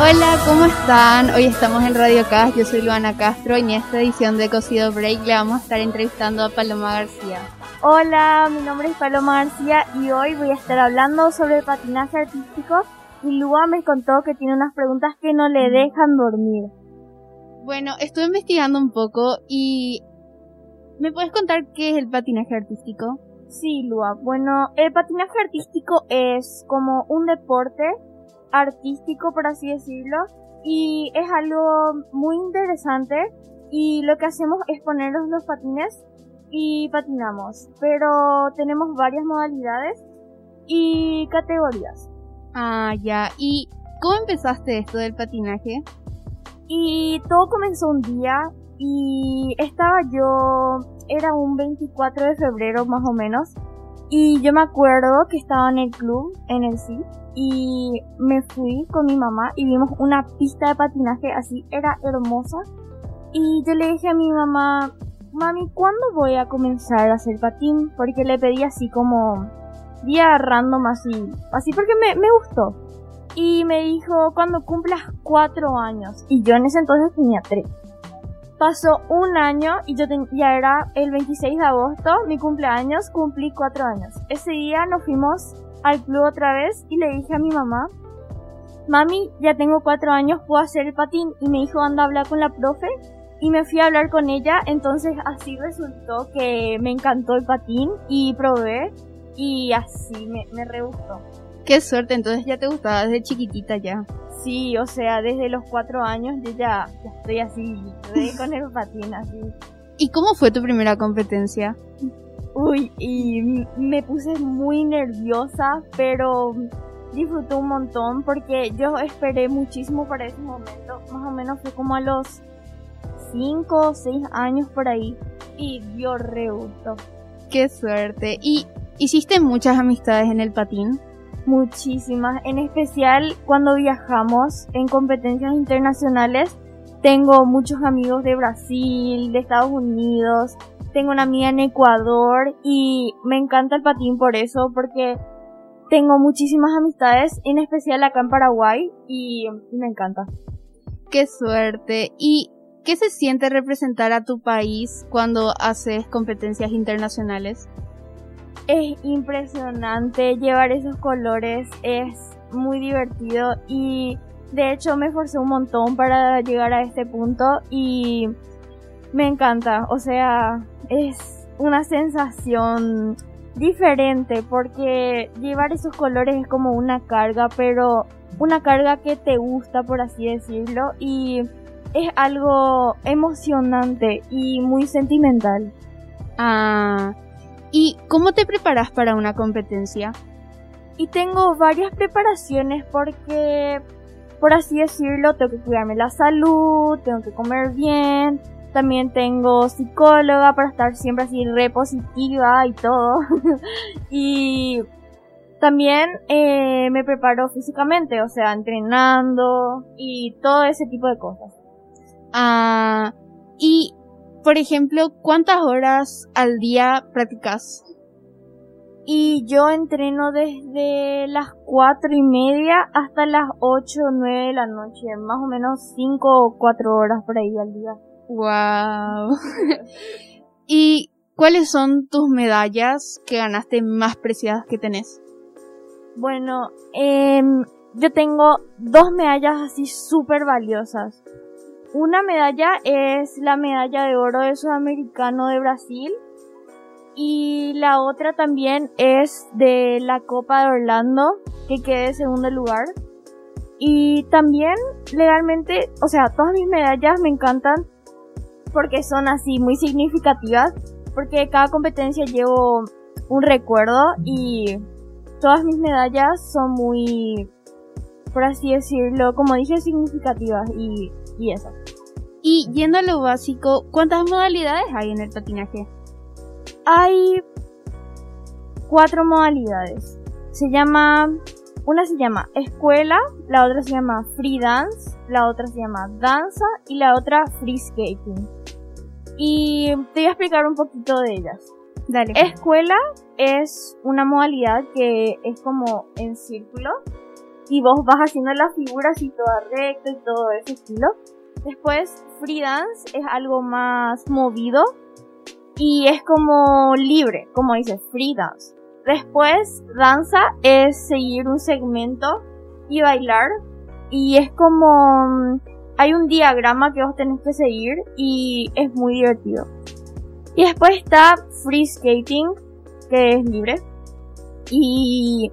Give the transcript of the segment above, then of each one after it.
Hola, ¿cómo están? Hoy estamos en Radio Cast, yo soy Luana Castro y en esta edición de Cocido Break le vamos a estar entrevistando a Paloma García. Hola, mi nombre es Paloma García y hoy voy a estar hablando sobre el patinaje artístico y Lua me contó que tiene unas preguntas que no le dejan dormir. Bueno, estuve investigando un poco y... ¿Me puedes contar qué es el patinaje artístico? Sí, Lua. Bueno, el patinaje artístico es como un deporte artístico, por así decirlo, y es algo muy interesante y lo que hacemos es ponernos los patines y patinamos, pero tenemos varias modalidades y categorías. Ah, ya. ¿Y cómo empezaste esto del patinaje? Y todo comenzó un día y estaba yo, era un 24 de febrero más o menos, y yo me acuerdo que estaba en el club, en el sí, y me fui con mi mamá y vimos una pista de patinaje así, era hermosa. Y yo le dije a mi mamá, mami, ¿cuándo voy a comenzar a hacer patín? Porque le pedí así como día random así, así porque me, me gustó. Y me dijo, cuando cumplas cuatro años. Y yo en ese entonces tenía tres. Pasó un año y yo ten- ya era el 26 de agosto, mi cumpleaños, cumplí cuatro años. Ese día nos fuimos al club otra vez y le dije a mi mamá, mami, ya tengo cuatro años, puedo hacer el patín. Y me dijo, anda a hablar con la profe. Y me fui a hablar con ella, entonces así resultó que me encantó el patín y probé y así me, me re gustó. Qué suerte, entonces ya te gustaba desde chiquitita ya. Sí, o sea, desde los cuatro años yo ya, ya estoy así, re con el patín así. ¿Y cómo fue tu primera competencia? Uy, y me puse muy nerviosa, pero disfruté un montón porque yo esperé muchísimo para ese momento. Más o menos fue como a los 5 o 6 años por ahí. Y dio re gusto. Qué suerte. ¿Y hiciste muchas amistades en el patín? Muchísimas. En especial cuando viajamos en competencias internacionales. Tengo muchos amigos de Brasil, de Estados Unidos. Tengo una amiga en Ecuador y me encanta el patín por eso, porque tengo muchísimas amistades, en especial acá en Paraguay y me encanta. Qué suerte. ¿Y qué se siente representar a tu país cuando haces competencias internacionales? Es impresionante llevar esos colores, es muy divertido y de hecho me esforcé un montón para llegar a este punto y me encanta, o sea, es una sensación diferente porque llevar esos colores es como una carga, pero una carga que te gusta, por así decirlo, y es algo emocionante y muy sentimental. Ah, ¿y cómo te preparas para una competencia? Y tengo varias preparaciones porque, por así decirlo, tengo que cuidarme la salud, tengo que comer bien, también tengo psicóloga para estar siempre así repositiva y todo. y también eh, me preparo físicamente, o sea, entrenando y todo ese tipo de cosas. Ah, y, por ejemplo, ¿cuántas horas al día practicas? Y yo entreno desde las cuatro y media hasta las ocho o nueve de la noche, más o menos cinco o cuatro horas por ahí al día. Wow. ¿Y cuáles son tus medallas que ganaste más preciadas que tenés? Bueno, em, yo tengo dos medallas así súper valiosas. Una medalla es la medalla de oro de Sudamericano de Brasil y la otra también es de la Copa de Orlando que quedé en segundo lugar. Y también legalmente, o sea, todas mis medallas me encantan porque son así muy significativas, porque cada competencia llevo un recuerdo y todas mis medallas son muy, por así decirlo, como dije, significativas y, y eso. Y yendo a lo básico, ¿cuántas modalidades hay en el patinaje? Hay cuatro modalidades. se llama, una se llama escuela, la otra se llama free dance, la otra se llama danza y la otra free skating. Y te voy a explicar un poquito de ellas. Dale. Escuela es una modalidad que es como en círculo y vos vas haciendo la figura así toda recta y todo ese estilo. Después free dance es algo más movido y es como libre, como dice free dance. Después danza es seguir un segmento y bailar y es como hay un diagrama que vos tenés que seguir y es muy divertido. Y después está free skating, que es libre. Y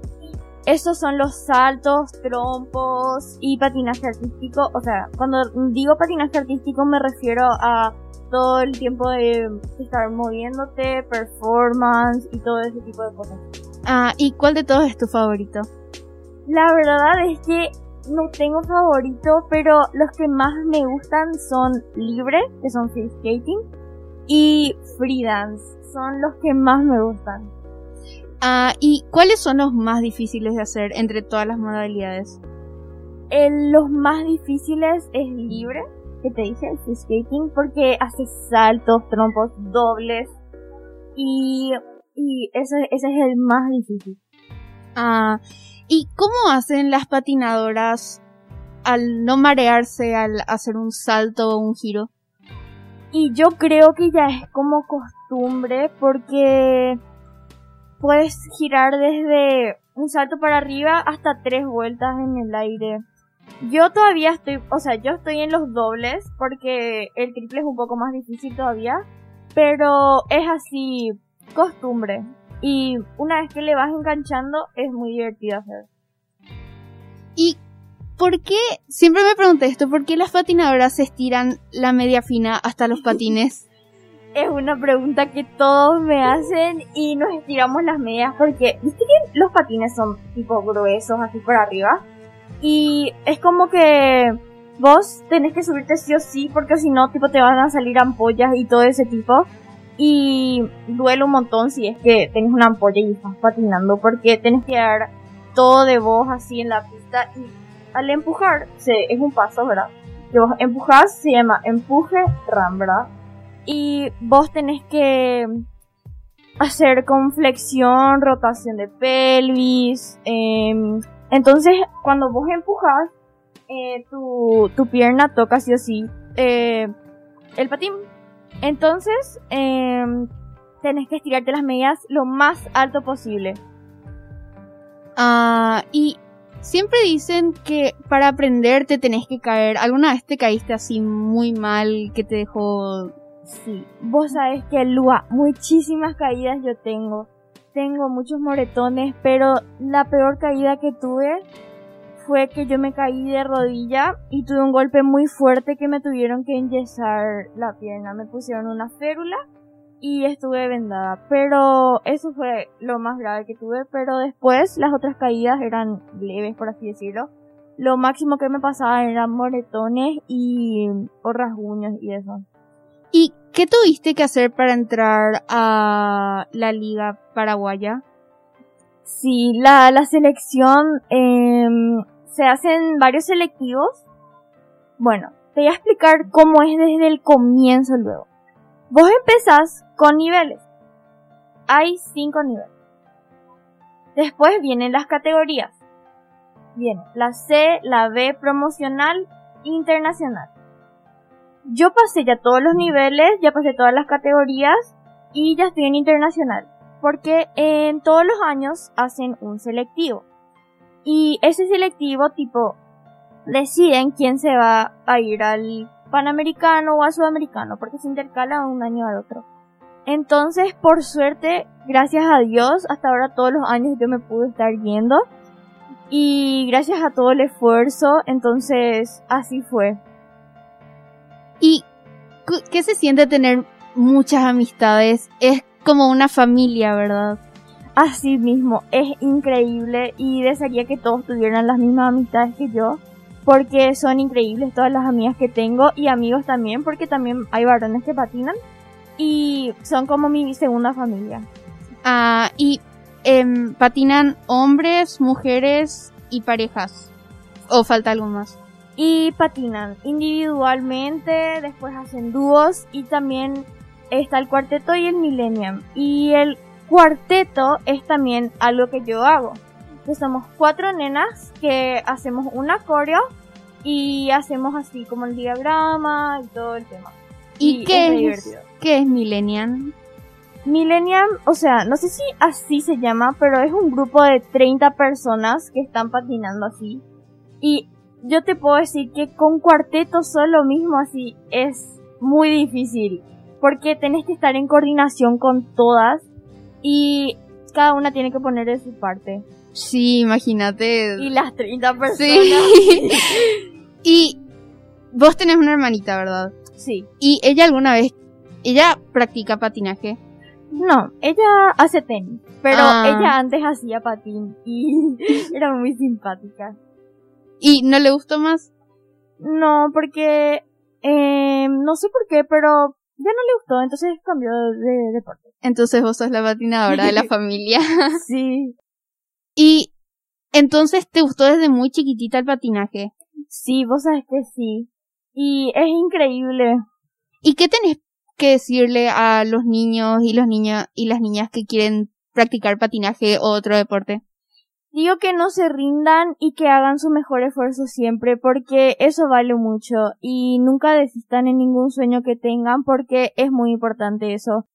esos son los saltos, trompos y patinaje artístico. O sea, cuando digo patinaje artístico me refiero a todo el tiempo de estar moviéndote, performance y todo ese tipo de cosas. Ah, ¿y cuál de todos es tu favorito? La verdad es que no tengo favorito, pero los que más me gustan son libre, que son free skating, y free dance. Son los que más me gustan. Ah, ¿y cuáles son los más difíciles de hacer entre todas las modalidades? El- los más difíciles es libre, que te dije, el free skating, porque hace saltos, trompos, dobles, y, y ese, ese es el más difícil. Ah, ¿y cómo hacen las patinadoras al no marearse al hacer un salto o un giro? Y yo creo que ya es como costumbre porque puedes girar desde un salto para arriba hasta tres vueltas en el aire. Yo todavía estoy, o sea, yo estoy en los dobles porque el triple es un poco más difícil todavía, pero es así costumbre. Y una vez que le vas enganchando es muy divertido hacer. ¿Y por qué? Siempre me pregunté esto, ¿por qué las patinadoras se estiran la media fina hasta los patines? Es una pregunta que todos me hacen y nos estiramos las medias porque, viste que los patines son tipo gruesos así por arriba y es como que vos tenés que subirte sí o sí porque si no tipo te van a salir ampollas y todo ese tipo y duele un montón si es que tenés una ampolla y estás patinando porque tenés que dar todo de vos así en la pista y al empujar se, es un paso, ¿verdad? Que vos empujás se llama empuje ram, ¿verdad? Y vos tenés que hacer con flexión, rotación de pelvis. em, entonces, cuando vos empujas, eh, tu, tu pierna toca sí o sí eh, el patín. Entonces, em, tenés que estirarte las medias lo más alto posible. Ah, y siempre dicen que para aprender te tenés que caer. ¿Alguna vez te caíste así muy mal que te dejó Sí, vos sabés que Lua, muchísimas caídas yo tengo. Tengo muchos moretones, pero la peor caída que tuve fue que yo me caí de rodilla y tuve un golpe muy fuerte que me tuvieron que enyesar la pierna. Me pusieron una férula y estuve vendada. Pero eso fue lo más grave que tuve. Pero después las otras caídas eran leves, por así decirlo. Lo máximo que me pasaba eran moretones y o rasguños y eso. ¿Y qué tuviste que hacer para entrar a la liga paraguaya? Sí, la, la selección em, se hacen varios selectivos. Bueno, te voy a explicar cómo es desde el comienzo luego. Vos empezás con niveles. Hay cinco niveles. Después vienen las categorías. Viene la C, la B promocional, internacional. Yo pasé ya todos los niveles, ya pasé todas las categorías y ya estoy en internacional. Porque en todos los años hacen un selectivo. Y ese selectivo tipo deciden quién se va a ir al panamericano o al sudamericano porque se intercala un año al otro. Entonces, por suerte, gracias a Dios, hasta ahora todos los años yo me pude estar yendo. Y gracias a todo el esfuerzo, entonces así fue. ¿Y qué se siente tener muchas amistades? Es como una familia, ¿verdad? Así mismo, es increíble y desearía que todos tuvieran las mismas amistades que yo, porque son increíbles todas las amigas que tengo y amigos también, porque también hay varones que patinan y son como mi segunda familia. Ah, y em, patinan hombres, mujeres y parejas. ¿O falta algo más? Y patinan individualmente, después hacen dúos y también está el cuarteto y el millennium. Y el cuarteto es también algo que yo hago. Que somos cuatro nenas que hacemos un coreo y hacemos así como el diagrama y todo el tema. ¿Y, Y qué, es es, qué es Millennium? Millennium, o sea, no sé si así se llama, pero es un grupo de 30 personas que están patinando así. Y yo te puedo decir que con cuarteto solo mismo así es muy difícil. Porque tenés que estar en coordinación con todas y cada una tiene que poner de su parte. Sí, imagínate. Y las 30 personas. Sí. y vos tenés una hermanita, ¿verdad? Sí. Y ella alguna vez, ella practica patinaje. No, ella hace tenis, pero Ah. ella antes hacía patín y era muy simpática. ¿Y no le gustó más? No, porque eh, no sé por qué, pero ya no le gustó, entonces cambió de deporte. Entonces vos sos la patinadora de la familia. Sí, y entonces te gustó desde muy chiquitita el patinaje. sí, vos sabes que sí. Y es increíble. ¿Y qué tenés que decirle a los niños y los niños y las niñas que quieren practicar patinaje o otro deporte? Digo que no se rindan y que hagan su mejor esfuerzo siempre, porque eso vale mucho. Y nunca desistan en ningún sueño que tengan, porque es muy importante eso.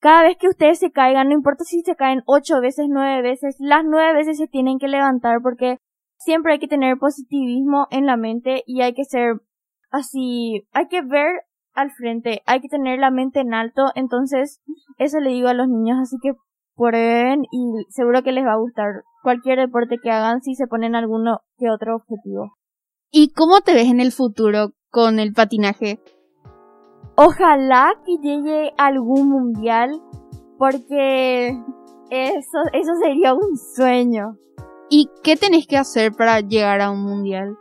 Cada vez que ustedes se caigan, no importa si se caen ocho veces, nueve veces, las nueve veces se tienen que levantar, porque siempre hay que tener positivismo en la mente y hay que ser así, hay que ver al frente, hay que tener la mente en alto, entonces eso le digo a los niños, así que prueben y seguro que les va a gustar cualquier deporte que hagan si se ponen alguno que otro objetivo. ¿Y cómo te ves en el futuro con el patinaje? Ojalá que llegue algún mundial porque eso, eso sería un sueño. ¿Y qué tenés que hacer para llegar a un mundial?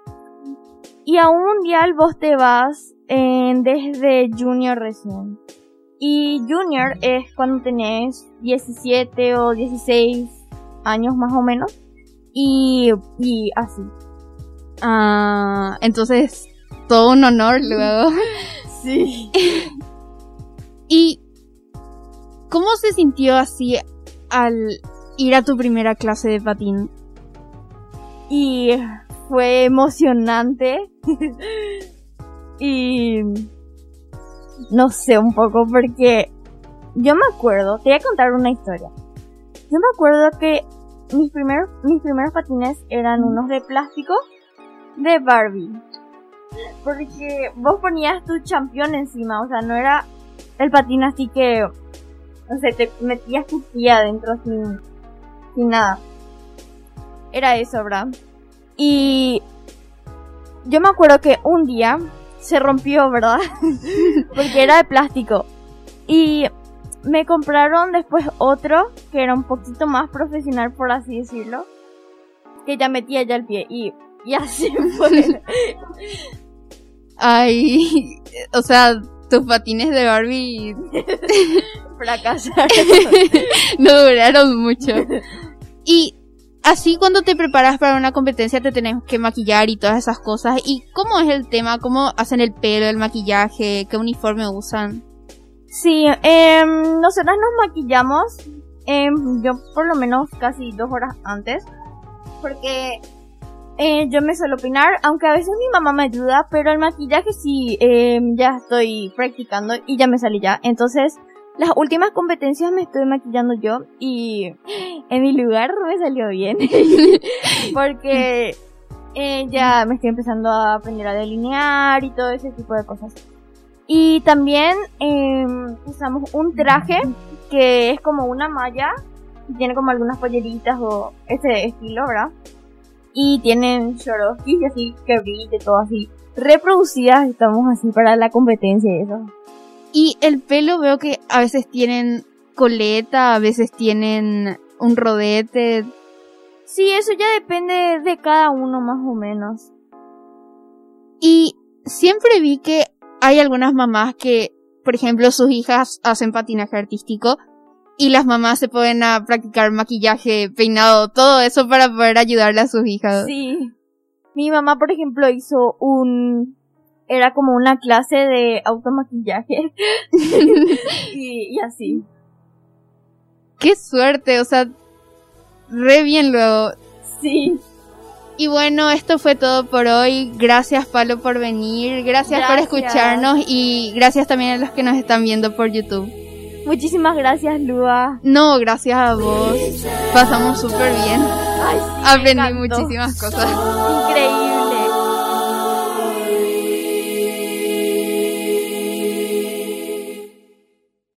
Y a un mundial vos te vas desde junior recién. Y junior es cuando tenés 17 o 16 años más o menos. Y, y así. Ah, entonces, todo un honor luego. Sí. ¿Y cómo se sintió así al ir a tu primera clase de patín? y fue emocionante y no sé un poco porque yo me acuerdo, te voy a contar una historia. Yo me acuerdo que mis primeros mis primeros patines eran unos de plástico de Barbie. Porque vos ponías tu champión encima, o sea, no era el patín así que no sé, te metías tu pie adentro sin sin nada. Era eso, ¿verdad? Y yo me acuerdo que un día se rompió, ¿verdad? Porque era de plástico. Y me compraron después otro que era un poquito más profesional, por así decirlo. Que ya metía ya el pie. Y, y así fue. Ay, o sea, tus patines de Barbie Fracasaron. no duraron mucho. Y así cuando te preparas para una competencia te tenés que maquillar y todas esas cosas. ¿Y cómo es el tema? ¿Cómo hacen el pelo, el maquillaje? ¿Qué uniforme usan? Sí, em, nosotras nos maquillamos, em, yo por lo menos casi dos horas antes, porque eh, yo me suelo peinar, aunque a veces mi mamá me ayuda, pero el maquillaje sí, em, ya estoy practicando y ya me salí ya. Entonces, las últimas competencias me estoy maquillando yo y en mi lugar me salió bien, porque eh, ya me estoy empezando a aprender a delinear y todo ese tipo de cosas. Y también eh, usamos un traje que es como una malla, y tiene como algunas polleritas o ese estilo, ¿verdad? Y tienen Swarovski y así que brille, todo así. Reproducidas estamos así para la competencia y eso. Y el pelo veo que a veces tienen coleta, a veces tienen un rodete. Sí, eso ya depende de cada uno más o menos. Y siempre vi que hay algunas mamás que, por ejemplo, sus hijas hacen patinaje artístico Y las mamás se pueden a practicar maquillaje, peinado, todo eso para poder ayudarle a sus hijas. Sí. Mi mamá, por ejemplo, hizo un... Era como una clase de automaquillaje. y, y así. Qué suerte, o sea, re bien luego. Sí. Y bueno, esto fue todo por hoy. Gracias, Palo, por venir. Gracias, por escucharnos y gracias también a los que nos están viendo por YouTube. Muchísimas gracias, Lua. No, gracias a vos. Pasamos súper bien. Ay, sí, me Aprendí muchísimas cosas. Increíble.